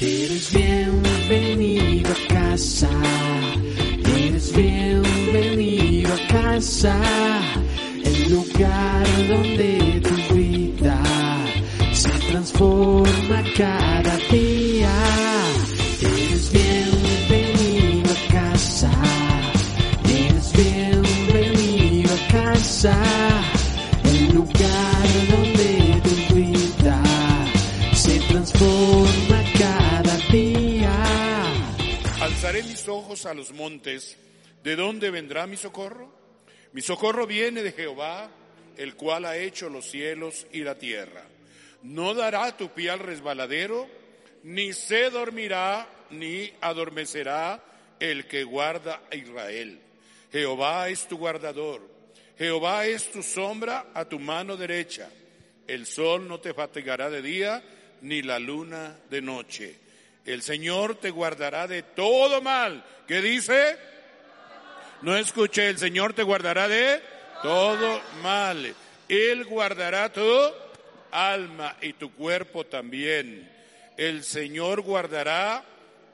Eres bienvenido a casa. Eres bienvenido a casa. El lugar donde tu vida se transforma cada día. Eres bienvenido a casa. Eres bienvenido a casa. A los montes. ¿De dónde vendrá mi socorro? Mi socorro viene de Jehová, el cual ha hecho los cielos y la tierra. No dará tu pie al resbaladero, ni se dormirá, ni adormecerá el que guarda a Israel. Jehová es tu guardador. Jehová es tu sombra a tu mano derecha. El sol no te fatigará de día, ni la luna de noche. El Señor te guardará de todo mal. ¿Qué dice? No escuché, el Señor te guardará de todo mal. Él guardará tu alma y tu cuerpo también. El Señor guardará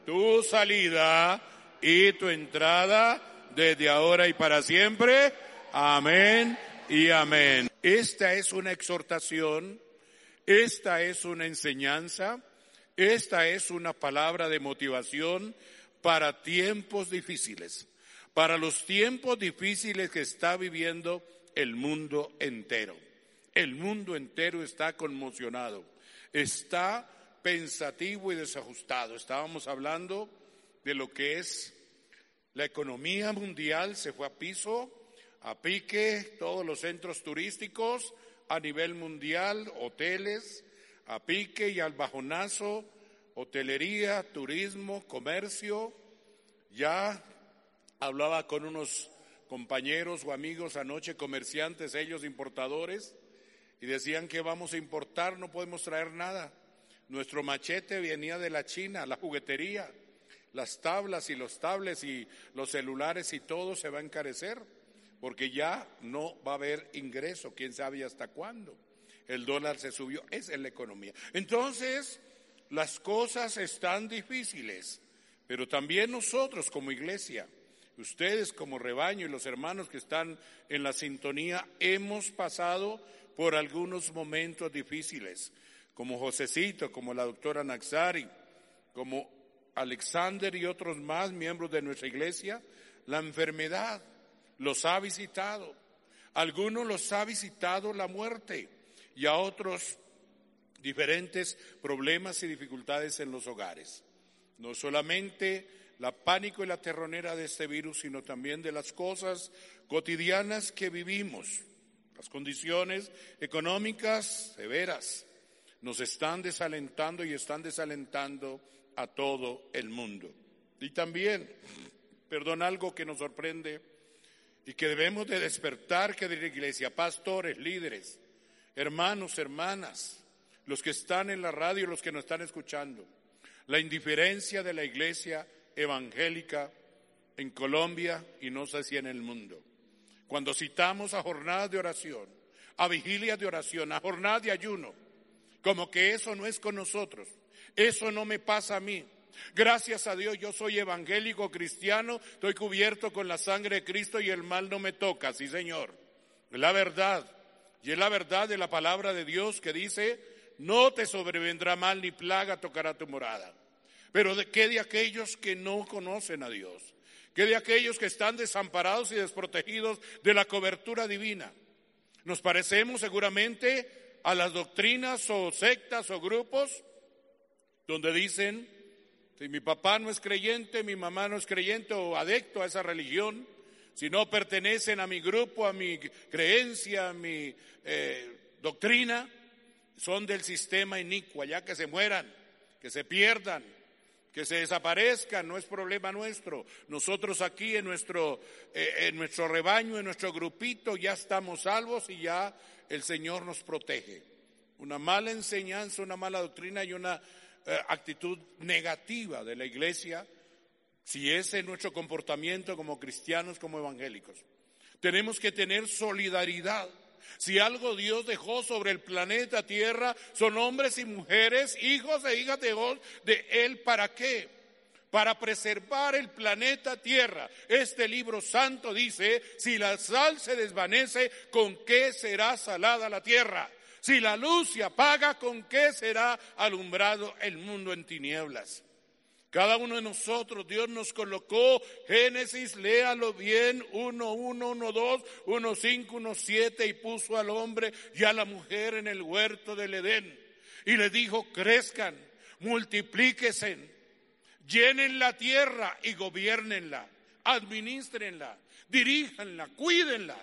tu salida y tu entrada desde ahora y para siempre. Amén y amén. Esta es una exhortación, esta es una enseñanza, esta es una palabra de motivación para tiempos difíciles para los tiempos difíciles que está viviendo el mundo entero. El mundo entero está conmocionado, está pensativo y desajustado. Estábamos hablando de lo que es la economía mundial, se fue a piso, a pique, todos los centros turísticos a nivel mundial, hoteles, a pique y al bajonazo, hotelería, turismo, comercio, ya Hablaba con unos compañeros o amigos anoche, comerciantes, ellos importadores, y decían que vamos a importar, no podemos traer nada. Nuestro machete venía de la China, la juguetería, las tablas y los tablets y los celulares y todo se va a encarecer, porque ya no va a haber ingreso, quién sabe hasta cuándo. El dólar se subió, esa es la economía. Entonces, las cosas están difíciles, pero también nosotros como iglesia Ustedes como rebaño y los hermanos que están en la sintonía hemos pasado por algunos momentos difíciles, como Josecito, como la doctora Naxari, como Alexander y otros más miembros de nuestra iglesia, la enfermedad los ha visitado. algunos los ha visitado la muerte y a otros diferentes problemas y dificultades en los hogares. No solamente la pánico y la terronera de este virus, sino también de las cosas cotidianas que vivimos. Las condiciones económicas severas nos están desalentando y están desalentando a todo el mundo. Y también, perdón, algo que nos sorprende y que debemos de despertar que de la iglesia, pastores, líderes, hermanos, hermanas, los que están en la radio, los que nos están escuchando, la indiferencia de la iglesia evangélica en Colombia y no sé si en el mundo. Cuando citamos a jornadas de oración, a vigilias de oración, a jornadas de ayuno, como que eso no es con nosotros, eso no me pasa a mí. Gracias a Dios yo soy evangélico cristiano, estoy cubierto con la sangre de Cristo y el mal no me toca, sí Señor. La verdad. Y es la verdad de la palabra de Dios que dice, no te sobrevendrá mal ni plaga tocará tu morada. Pero de, ¿qué de aquellos que no conocen a Dios? ¿Qué de aquellos que están desamparados y desprotegidos de la cobertura divina? Nos parecemos seguramente a las doctrinas o sectas o grupos donde dicen, si mi papá no es creyente, mi mamá no es creyente o adecto a esa religión, si no pertenecen a mi grupo, a mi creencia, a mi eh, doctrina, son del sistema inicuo, ya que se mueran que se pierdan, que se desaparezcan, no es problema nuestro. Nosotros aquí en nuestro, eh, en nuestro rebaño, en nuestro grupito, ya estamos salvos y ya el Señor nos protege. Una mala enseñanza, una mala doctrina y una eh, actitud negativa de la iglesia, si ese es nuestro comportamiento como cristianos, como evangélicos. Tenemos que tener solidaridad. Si algo Dios dejó sobre el planeta Tierra, son hombres y mujeres, hijos e hijas de Dios, de Él, ¿para qué? Para preservar el planeta Tierra. Este libro santo dice, si la sal se desvanece, ¿con qué será salada la tierra? Si la luz se apaga, ¿con qué será alumbrado el mundo en tinieblas? Cada uno de nosotros, Dios nos colocó, Génesis, léalo bien, 1, 1, 1, 2, 1, 5, 1, 7, y puso al hombre y a la mujer en el huerto del Edén. Y le dijo, crezcan, multiplíquense, llenen la tierra y gobiernenla, administrenla, diríjanla, cuídenla.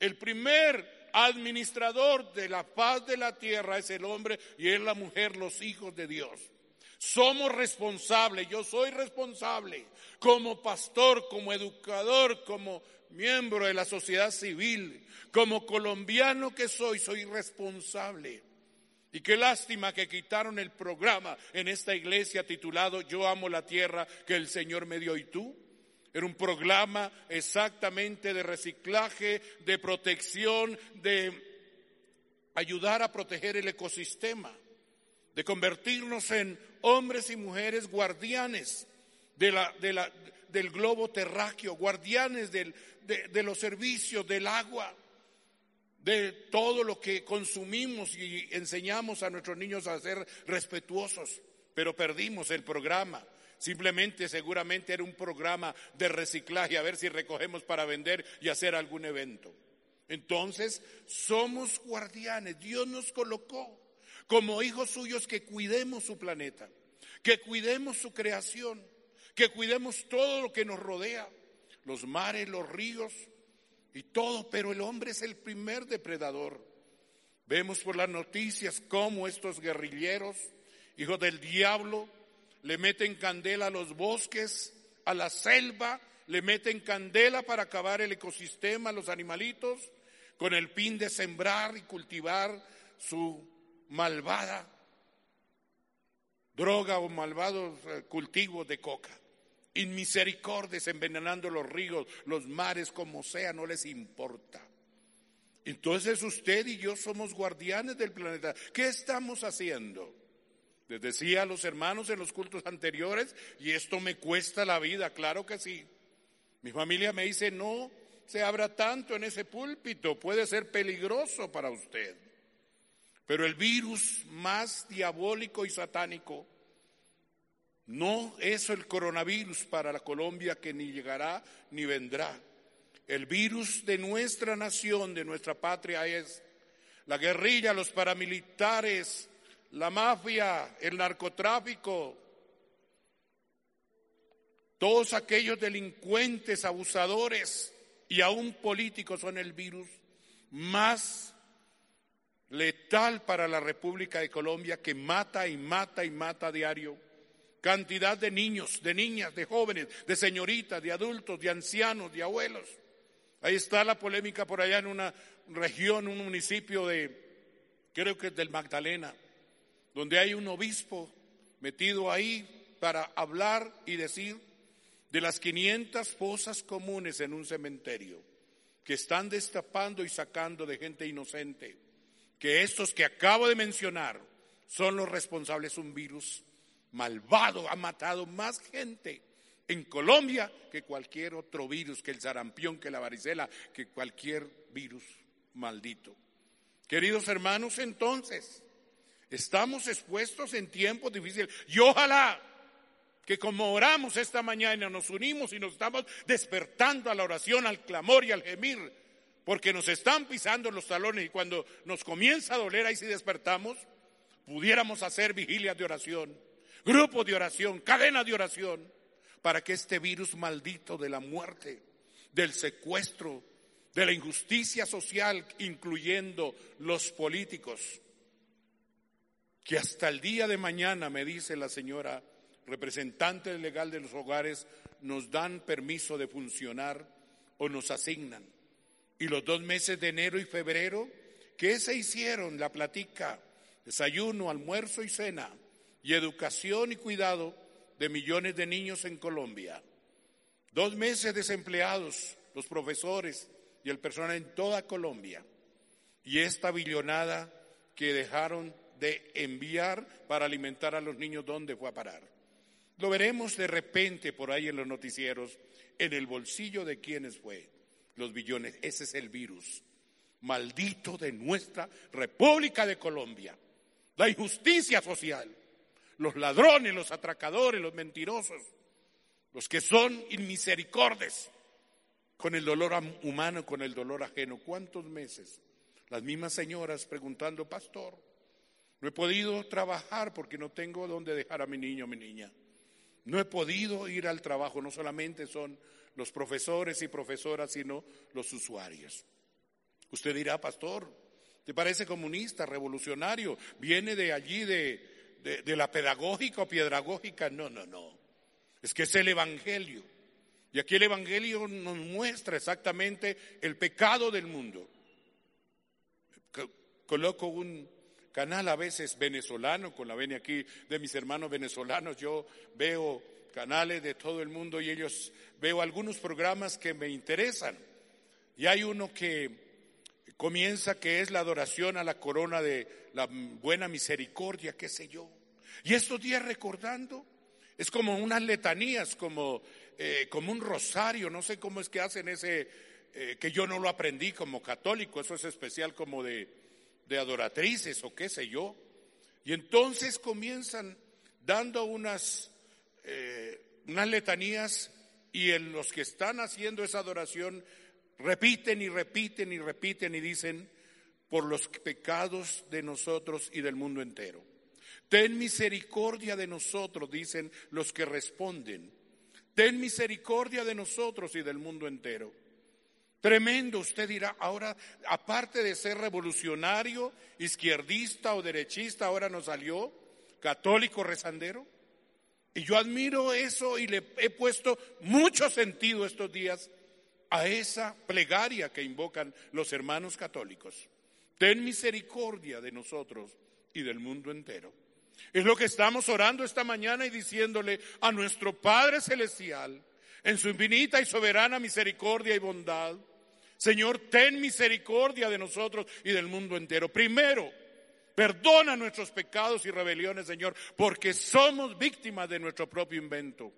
El primer administrador de la paz de la tierra es el hombre y es la mujer, los hijos de Dios. Somos responsables, yo soy responsable como pastor, como educador, como miembro de la sociedad civil, como colombiano que soy, soy responsable. Y qué lástima que quitaron el programa en esta iglesia titulado Yo amo la tierra que el Señor me dio y tú. Era un programa exactamente de reciclaje, de protección, de ayudar a proteger el ecosistema, de convertirnos en hombres y mujeres guardianes del globo terráqueo, guardianes de, de los servicios, del agua, de todo lo que consumimos y enseñamos a nuestros niños a ser respetuosos, pero perdimos el programa. Simplemente seguramente era un programa de reciclaje, a ver si recogemos para vender y hacer algún evento. Entonces, somos guardianes, Dios nos colocó como hijos suyos que cuidemos su planeta, que cuidemos su creación, que cuidemos todo lo que nos rodea, los mares, los ríos y todo, pero el hombre es el primer depredador. Vemos por las noticias cómo estos guerrilleros, hijos del diablo, le meten candela a los bosques, a la selva, le meten candela para acabar el ecosistema, los animalitos, con el fin de sembrar y cultivar su malvada droga o malvados eh, cultivos de coca. Inmisericordes envenenando los ríos, los mares, como sea, no les importa. Entonces usted y yo somos guardianes del planeta. ¿Qué estamos haciendo? Les decía a los hermanos en los cultos anteriores, y esto me cuesta la vida, claro que sí. Mi familia me dice, no se abra tanto en ese púlpito, puede ser peligroso para usted. Pero el virus más diabólico y satánico no es el coronavirus para la Colombia que ni llegará ni vendrá. El virus de nuestra nación, de nuestra patria es la guerrilla, los paramilitares, la mafia, el narcotráfico, todos aquellos delincuentes, abusadores y aún políticos son el virus más letal para la República de Colombia que mata y mata y mata a diario. Cantidad de niños, de niñas, de jóvenes, de señoritas, de adultos, de ancianos, de abuelos. Ahí está la polémica por allá en una región, un municipio de, creo que es del Magdalena, donde hay un obispo metido ahí para hablar y decir de las 500 fosas comunes en un cementerio que están destapando y sacando de gente inocente que estos que acabo de mencionar son los responsables de un virus malvado, ha matado más gente en Colombia que cualquier otro virus, que el sarampión, que la varicela, que cualquier virus maldito. Queridos hermanos, entonces, estamos expuestos en tiempos difíciles y ojalá que como oramos esta mañana nos unimos y nos estamos despertando a la oración, al clamor y al gemir porque nos están pisando los talones y cuando nos comienza a doler ahí si despertamos, pudiéramos hacer vigilias de oración, grupos de oración, cadena de oración, para que este virus maldito de la muerte, del secuestro, de la injusticia social, incluyendo los políticos, que hasta el día de mañana, me dice la señora representante legal de los hogares, nos dan permiso de funcionar o nos asignan. Y los dos meses de enero y febrero, ¿qué se hicieron? La platica, desayuno, almuerzo y cena, y educación y cuidado de millones de niños en Colombia. Dos meses desempleados, los profesores y el personal en toda Colombia. Y esta billonada que dejaron de enviar para alimentar a los niños, ¿dónde fue a parar? Lo veremos de repente por ahí en los noticieros, en el bolsillo de quienes fue, los billones. Ese es el virus maldito de nuestra República de Colombia. La injusticia social, los ladrones, los atracadores, los mentirosos, los que son inmisericordes con el dolor humano, con el dolor ajeno. ¿Cuántos meses? Las mismas señoras preguntando, pastor, no he podido trabajar porque no tengo dónde dejar a mi niño o mi niña. No he podido ir al trabajo, no solamente son los profesores y profesoras, sino los usuarios. Usted dirá, pastor, ¿te parece comunista, revolucionario? ¿Viene de allí, de, de, la pedagógica o pedagógica? No, no, no. Es que es el Evangelio. Y aquí el Evangelio nos muestra exactamente el pecado del mundo. Coloco un canal a veces venezolano, con la venia aquí de mis hermanos venezolanos, yo veo canales de todo el mundo y ellos veo algunos programas que me interesan. Y hay uno que comienza que es la adoración a la corona de la buena misericordia, qué sé yo. Y estos días recordando, es como unas letanías, como, eh, como un rosario, no sé cómo es que hacen ese, eh, que yo no lo aprendí como católico, eso es especial como de, de adoratrices o qué sé yo. Y entonces comienzan dando unas, eh, unas letanías y en los que están haciendo esa adoración repiten y repiten y repiten y dicen, por los pecados de nosotros y del mundo entero. Ten misericordia de nosotros, dicen los que responden. Ten misericordia de nosotros y del mundo entero. Tremendo, usted dirá, ahora, aparte de ser revolucionario, izquierdista o derechista, ahora nos salió católico rezandero. Y yo admiro eso y le he puesto mucho sentido estos días a esa plegaria que invocan los hermanos católicos. Ten misericordia de nosotros y del mundo entero. Es lo que estamos orando esta mañana y diciéndole a nuestro Padre Celestial, en su infinita y soberana misericordia y bondad, Señor, ten misericordia de nosotros y del mundo entero. Primero, perdona nuestros pecados y rebeliones, Señor, porque somos víctimas de nuestro propio invento.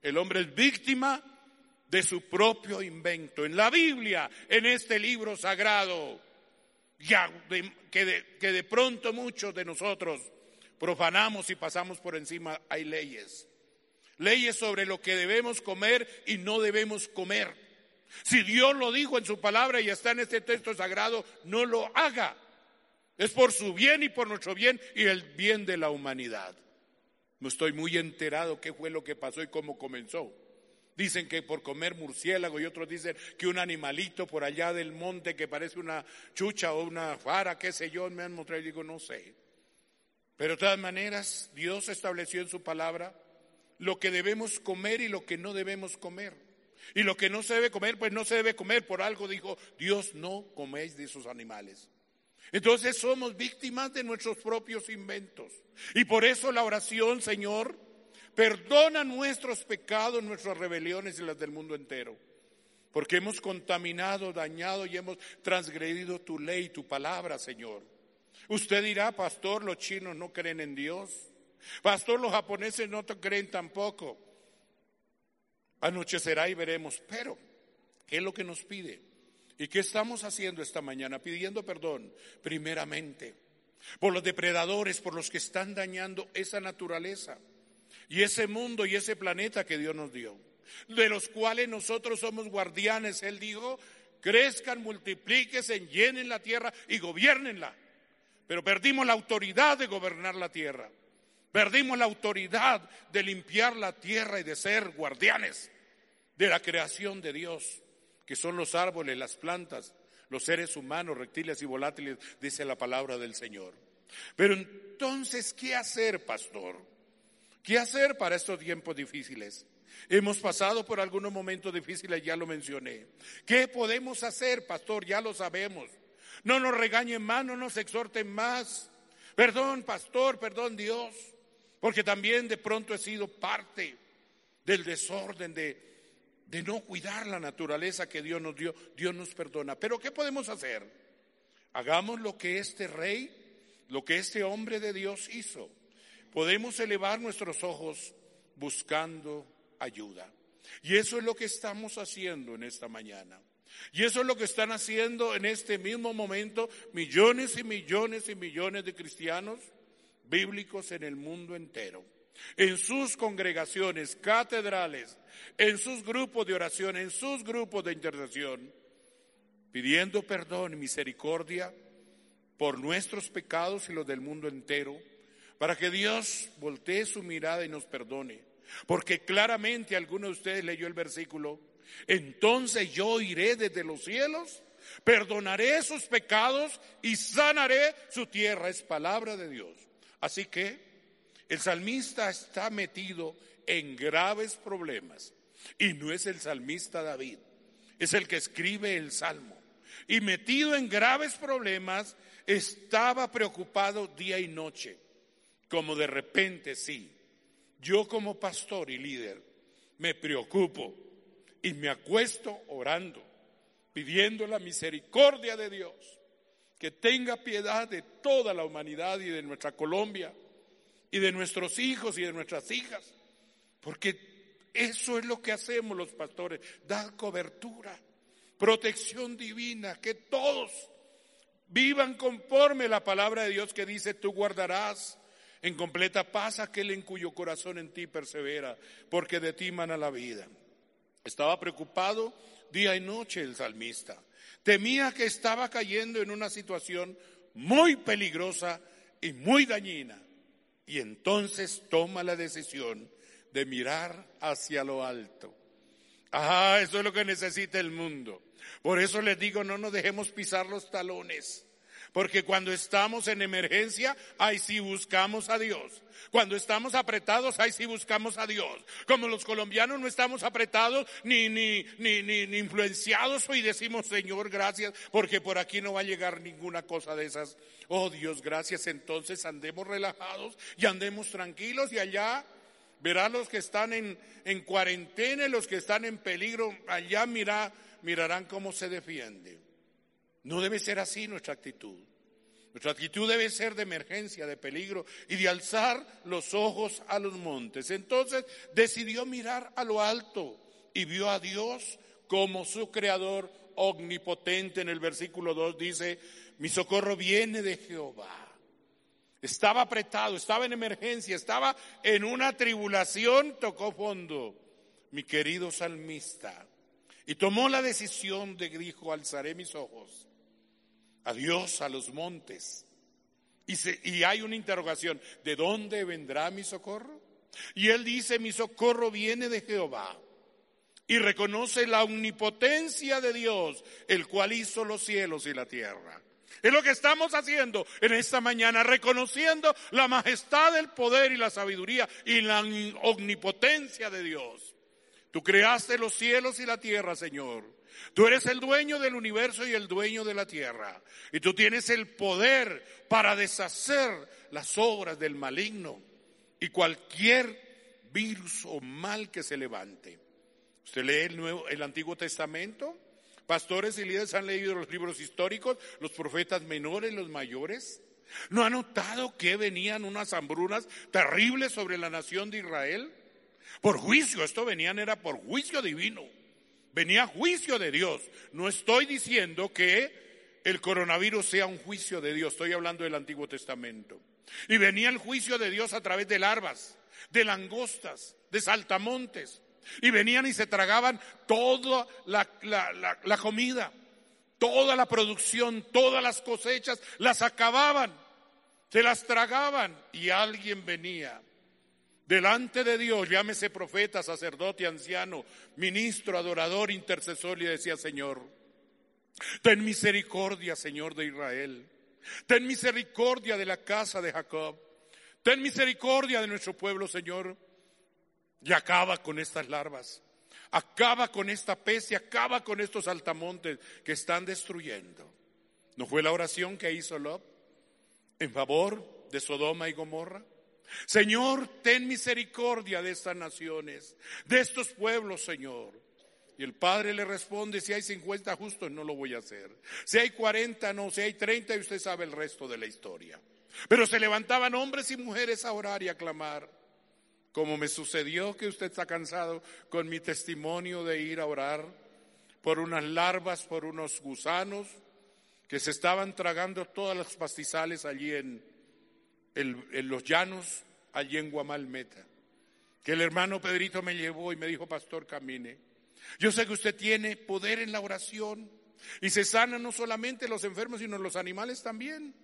El hombre es víctima de su propio invento. En la Biblia, en este libro sagrado, que, de, que de pronto muchos de nosotros profanamos y pasamos por encima, hay leyes. Leyes sobre lo que debemos comer y no debemos comer. Si Dios lo dijo en su palabra y está en este texto sagrado, no lo haga. Es por su bien y por nuestro bien y el bien de la humanidad. No estoy muy enterado qué fue lo que pasó y cómo comenzó. Dicen que por comer murciélago y otros dicen que un animalito por allá del monte que parece una chucha o una fara, qué sé yo, me han mostrado y digo, no sé. Pero de todas maneras, Dios estableció en su palabra lo que debemos comer y lo que no debemos comer. Y lo que no se debe comer, pues no se debe comer. Por algo dijo, Dios no coméis de esos animales. Entonces somos víctimas de nuestros propios inventos. Y por eso la oración, Señor, perdona nuestros pecados, nuestras rebeliones y las del mundo entero. Porque hemos contaminado, dañado y hemos transgredido tu ley, tu palabra, Señor. Usted dirá, pastor, los chinos no creen en Dios. Pastor, los japoneses no creen tampoco. Anochecerá y veremos. Pero, ¿qué es lo que nos pide? ¿Y qué estamos haciendo esta mañana? Pidiendo perdón, primeramente, por los depredadores, por los que están dañando esa naturaleza y ese mundo y ese planeta que Dios nos dio, de los cuales nosotros somos guardianes. Él dijo, crezcan, multiplíquense, llenen la tierra y gobiernenla. Pero perdimos la autoridad de gobernar la tierra. Perdimos la autoridad de limpiar la tierra y de ser guardianes de la creación de Dios, que son los árboles, las plantas, los seres humanos, reptiles y volátiles, dice la palabra del Señor. Pero entonces, ¿qué hacer, pastor? ¿Qué hacer para estos tiempos difíciles? Hemos pasado por algunos momentos difíciles, ya lo mencioné. ¿Qué podemos hacer, pastor? Ya lo sabemos. No nos regañen más, no nos exhorten más. Perdón, pastor, perdón, Dios, porque también de pronto he sido parte del desorden, de, de no cuidar la naturaleza que Dios nos dio. Dios nos perdona. Pero ¿qué podemos hacer? Hagamos lo que este rey, lo que este hombre de Dios hizo. Podemos elevar nuestros ojos buscando ayuda. Y eso es lo que estamos haciendo en esta mañana. Y eso es lo que están haciendo en este mismo momento millones y millones y millones de cristianos bíblicos en el mundo entero. En sus congregaciones, catedrales, en sus grupos de oración, en sus grupos de intercesión, pidiendo perdón y misericordia por nuestros pecados y los del mundo entero, para que Dios voltee su mirada y nos perdone. Porque claramente alguno de ustedes leyó el versículo, entonces yo iré desde los cielos, perdonaré sus pecados y sanaré su tierra. Es palabra de Dios. Así que el salmista está metido en graves problemas. Y no es el salmista David, es el que escribe el salmo. Y metido en graves problemas, estaba preocupado día y noche, como de repente sí yo como pastor y líder me preocupo y me acuesto orando, pidiendo la misericordia de Dios, que tenga piedad de toda la humanidad y de nuestra Colombia y de nuestros hijos y de nuestras hijas, porque eso es lo que hacemos los pastores, dar cobertura, protección divina, que todos vivan conforme la palabra de Dios que dice, tú guardarás en completa paz aquel en cuyo corazón en ti persevera, porque de ti mana la vida. Estaba preocupado día y noche el salmista. Temía que estaba cayendo en una situación muy peligrosa y muy dañina. Y entonces toma la decisión de mirar hacia lo alto. Ah, eso es lo que necesita el mundo. Por eso les digo, no nos dejemos pisar los talones. Porque cuando estamos en emergencia, ahí sí buscamos a Dios. Cuando estamos apretados, ahí sí buscamos a Dios. Como los colombianos no estamos apretados ni, ni, ni, ni, influenciados y decimos, Señor, gracias, porque por aquí no va a llegar ninguna cosa de esas. Oh Dios, gracias. Entonces andemos relajados y andemos tranquilos y allá verá los que están en, en cuarentena, los que están en peligro, allá mira, mirarán cómo se defiende. No debe ser así nuestra actitud. Nuestra actitud debe ser de emergencia, de peligro y de alzar los ojos a los montes. Entonces decidió mirar a lo alto y vio a Dios como su creador omnipotente. En el versículo 2 dice, mi socorro viene de Jehová. Estaba apretado, estaba en emergencia, estaba en una tribulación, tocó fondo. Mi querido salmista. Y tomó la decisión de, dijo, alzaré mis ojos Adiós a los montes. Y, y hay una interrogación, ¿de dónde vendrá mi socorro? Y él dice, mi socorro viene de Jehová. Y reconoce la omnipotencia de Dios, el cual hizo los cielos y la tierra. Es lo que estamos haciendo en esta mañana, reconociendo la majestad, el poder y la sabiduría y la omnipotencia de Dios. Tú creaste los cielos y la tierra, Señor. Tú eres el dueño del universo y el dueño de la tierra. Y tú tienes el poder para deshacer las obras del maligno y cualquier virus o mal que se levante. Usted lee el, nuevo, el Antiguo Testamento. Pastores y líderes han leído los libros históricos, los profetas menores, los mayores. ¿No ha notado que venían unas hambrunas terribles sobre la nación de Israel? Por juicio, esto venían era por juicio divino. Venía juicio de Dios. No estoy diciendo que el coronavirus sea un juicio de Dios, estoy hablando del Antiguo Testamento. Y venía el juicio de Dios a través de larvas, de langostas, de saltamontes. Y venían y se tragaban toda la, la comida, toda la producción, todas las cosechas, las acababan, se las tragaban y alguien venía delante de Dios, llámese profeta, sacerdote, anciano, ministro, adorador, intercesor, y decía, Señor, ten misericordia, Señor de Israel. Ten misericordia de la casa de Jacob. Ten misericordia de nuestro pueblo, Señor. Y acaba con estas larvas. Acaba con esta peste, acaba con estos altamontes que están destruyendo. ¿No fue la oración que hizo Lot en favor de Sodoma y Gomorra? Señor, ten misericordia de estas naciones, de estos pueblos, Señor. Y el padre le responde, si hay 50 justos, no lo voy a hacer. Si hay 40, no, si hay 30, y usted sabe el resto de la historia. Pero se levantaban hombres y mujeres a orar y a clamar. Como me sucedió que usted está cansado con mi testimonio de ir a orar por unas larvas, por unos gusanos que se estaban tragando todas las pastizales allí en, en los llanos, allí en Guamalmeta. Que el hermano Pedrito me llevó y me dijo, pastor, camine. Yo sé que usted tiene poder en la oración y se sanan no solamente los enfermos, sino los animales también.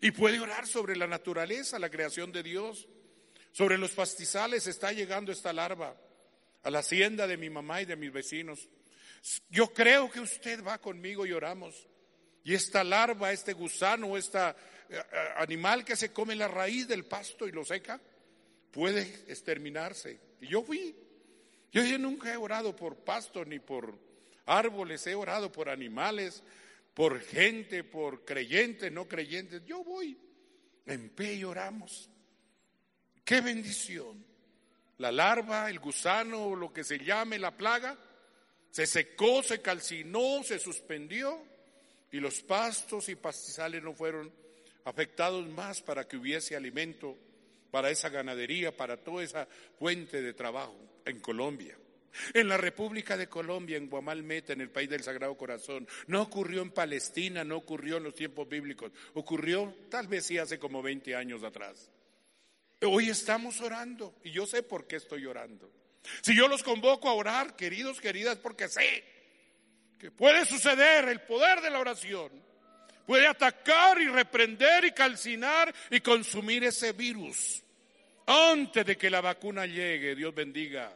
Y puede orar sobre la naturaleza, la creación de Dios. Sobre los pastizales está llegando esta larva a la hacienda de mi mamá y de mis vecinos. Yo creo que usted va conmigo y oramos. Y esta larva, este gusano, este animal que se come la raíz del pasto y lo seca, puede exterminarse. Y yo fui. Yo, yo nunca he orado por pasto ni por árboles, he orado por animales, por gente, por creyentes, no creyentes. Yo voy en pie y oramos. Qué bendición. La larva, el gusano lo que se llame la plaga, se secó, se calcinó, se suspendió y los pastos y pastizales no fueron afectados más para que hubiese alimento para esa ganadería, para toda esa fuente de trabajo en Colombia. En la República de Colombia, en Guamalmeta, en el país del Sagrado Corazón. No ocurrió en Palestina, no ocurrió en los tiempos bíblicos. Ocurrió tal vez sí hace como 20 años atrás. Hoy estamos orando y yo sé por qué estoy orando. Si yo los convoco a orar, queridos, queridas, porque sé que puede suceder el poder de la oración. Puede atacar y reprender y calcinar y consumir ese virus. Antes de que la vacuna llegue, Dios bendiga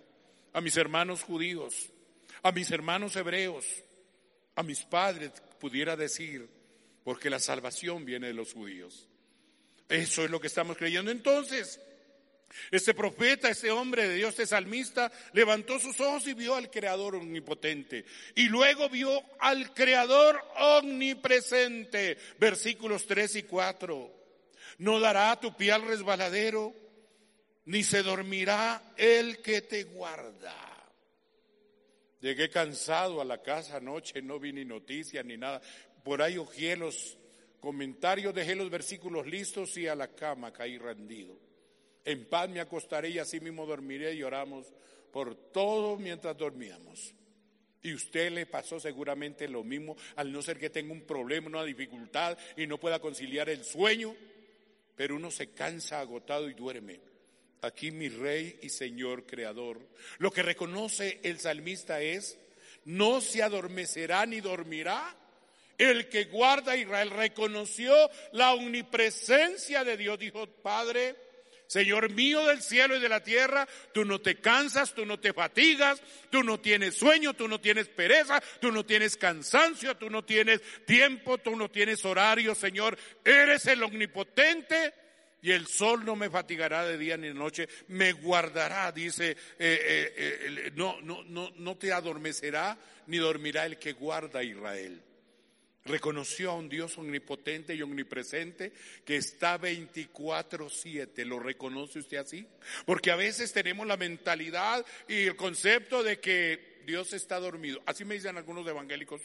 a mis hermanos judíos, a mis hermanos hebreos, a mis padres, pudiera decir, porque la salvación viene de los judíos. Eso es lo que estamos creyendo. Entonces, este profeta, este hombre de Dios, este salmista, levantó sus ojos y vio al Creador omnipotente. Y luego vio al Creador omnipresente. Versículos 3 y 4. No dará tu pie al resbaladero, ni se dormirá el que te guarda. Llegué cansado a la casa anoche, no vi ni noticias ni nada. Por ahí ojeé los comentarios, dejé los versículos listos y a la cama caí rendido. En paz me acostaré y así mismo dormiré y oramos por todo mientras dormíamos. Y usted le pasó seguramente lo mismo, al no ser que tenga un problema, una dificultad y no pueda conciliar el sueño, pero uno se cansa agotado y duerme. Aquí mi rey y señor creador. Lo que reconoce el salmista es, no se adormecerá ni dormirá el que guarda a Israel reconoció la omnipresencia de Dios. Dijo, Padre, Señor mío del cielo y de la tierra, tú no te cansas, tú no te fatigas, tú no tienes sueño, tú no tienes pereza, tú no tienes cansancio, tú no tienes tiempo, tú no tienes horario, Señor. Eres el omnipotente y el sol no me fatigará de día ni de noche, me guardará, dice, eh, eh, eh, no, no, no, no te adormecerá ni dormirá el que guarda a Israel reconoció a un Dios omnipotente y omnipresente que está 24/7. ¿Lo reconoce usted así? Porque a veces tenemos la mentalidad y el concepto de que Dios está dormido. Así me dicen algunos evangélicos.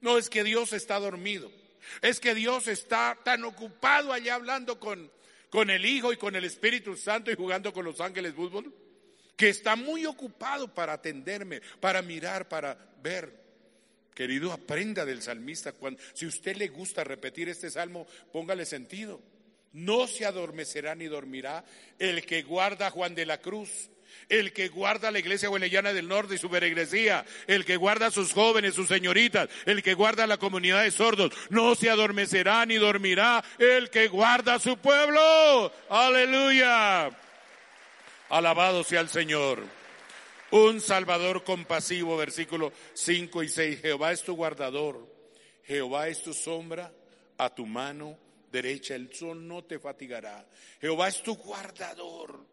No es que Dios está dormido. Es que Dios está tan ocupado allá hablando con, con el Hijo y con el Espíritu Santo y jugando con los ángeles fútbol, que está muy ocupado para atenderme, para mirar, para ver. Querido, aprenda del salmista. Cuando, si usted le gusta repetir este salmo, póngale sentido. No se adormecerá ni dormirá el que guarda a Juan de la Cruz, el que guarda la iglesia huelellana del norte y su peregresía, el que guarda a sus jóvenes, sus señoritas, el que guarda a la comunidad de sordos. No se adormecerá ni dormirá el que guarda a su pueblo. Aleluya. Alabado sea el Señor. Un Salvador compasivo, versículo 5 y 6. Jehová es tu guardador, Jehová es tu sombra a tu mano derecha, el sol no te fatigará. Jehová es tu guardador.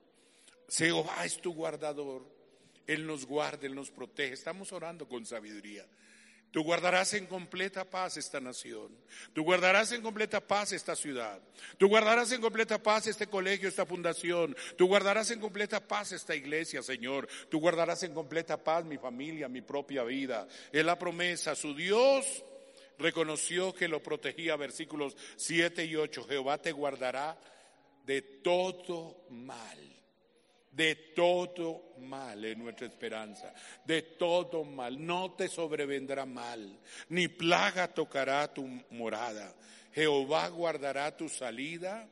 Jehová es tu guardador. Él nos guarda, Él nos protege. Estamos orando con sabiduría. Tú guardarás en completa paz esta nación. Tú guardarás en completa paz esta ciudad. Tú guardarás en completa paz este colegio, esta fundación. Tú guardarás en completa paz esta iglesia, Señor. Tú guardarás en completa paz mi familia, mi propia vida. Es la promesa. Su Dios reconoció que lo protegía. Versículos 7 y 8. Jehová te guardará de todo mal de todo mal en nuestra esperanza, de todo mal. No te sobrevendrá mal, ni plaga tocará tu morada. Jehová guardará tu salida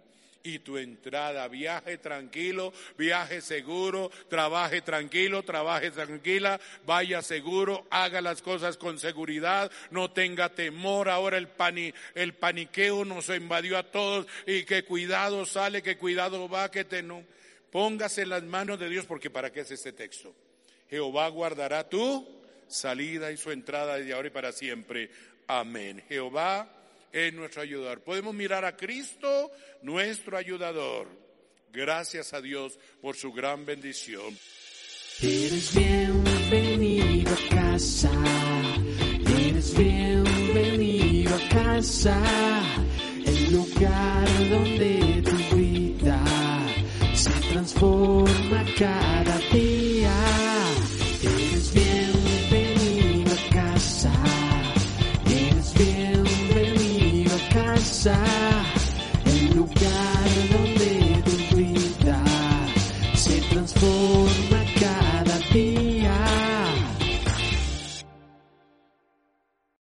y tu entrada. Viaje tranquilo, viaje seguro, trabaje tranquilo, trabaje tranquila, vaya seguro, haga las cosas con seguridad, no tenga temor. Ahora el, paniqueo nos invadió a todos y que cuidado sale, que cuidado va, que te. Póngase en las manos de Dios porque ¿para qué es este texto? Jehová guardará tu salida y su entrada desde ahora y para siempre. Amén. Jehová es nuestro ayudador. Podemos mirar a Cristo, nuestro ayudador. Gracias a Dios por su gran bendición. Eres bienvenido a casa. Eres bienvenido a casa. El lugar donde vida transforma cada día.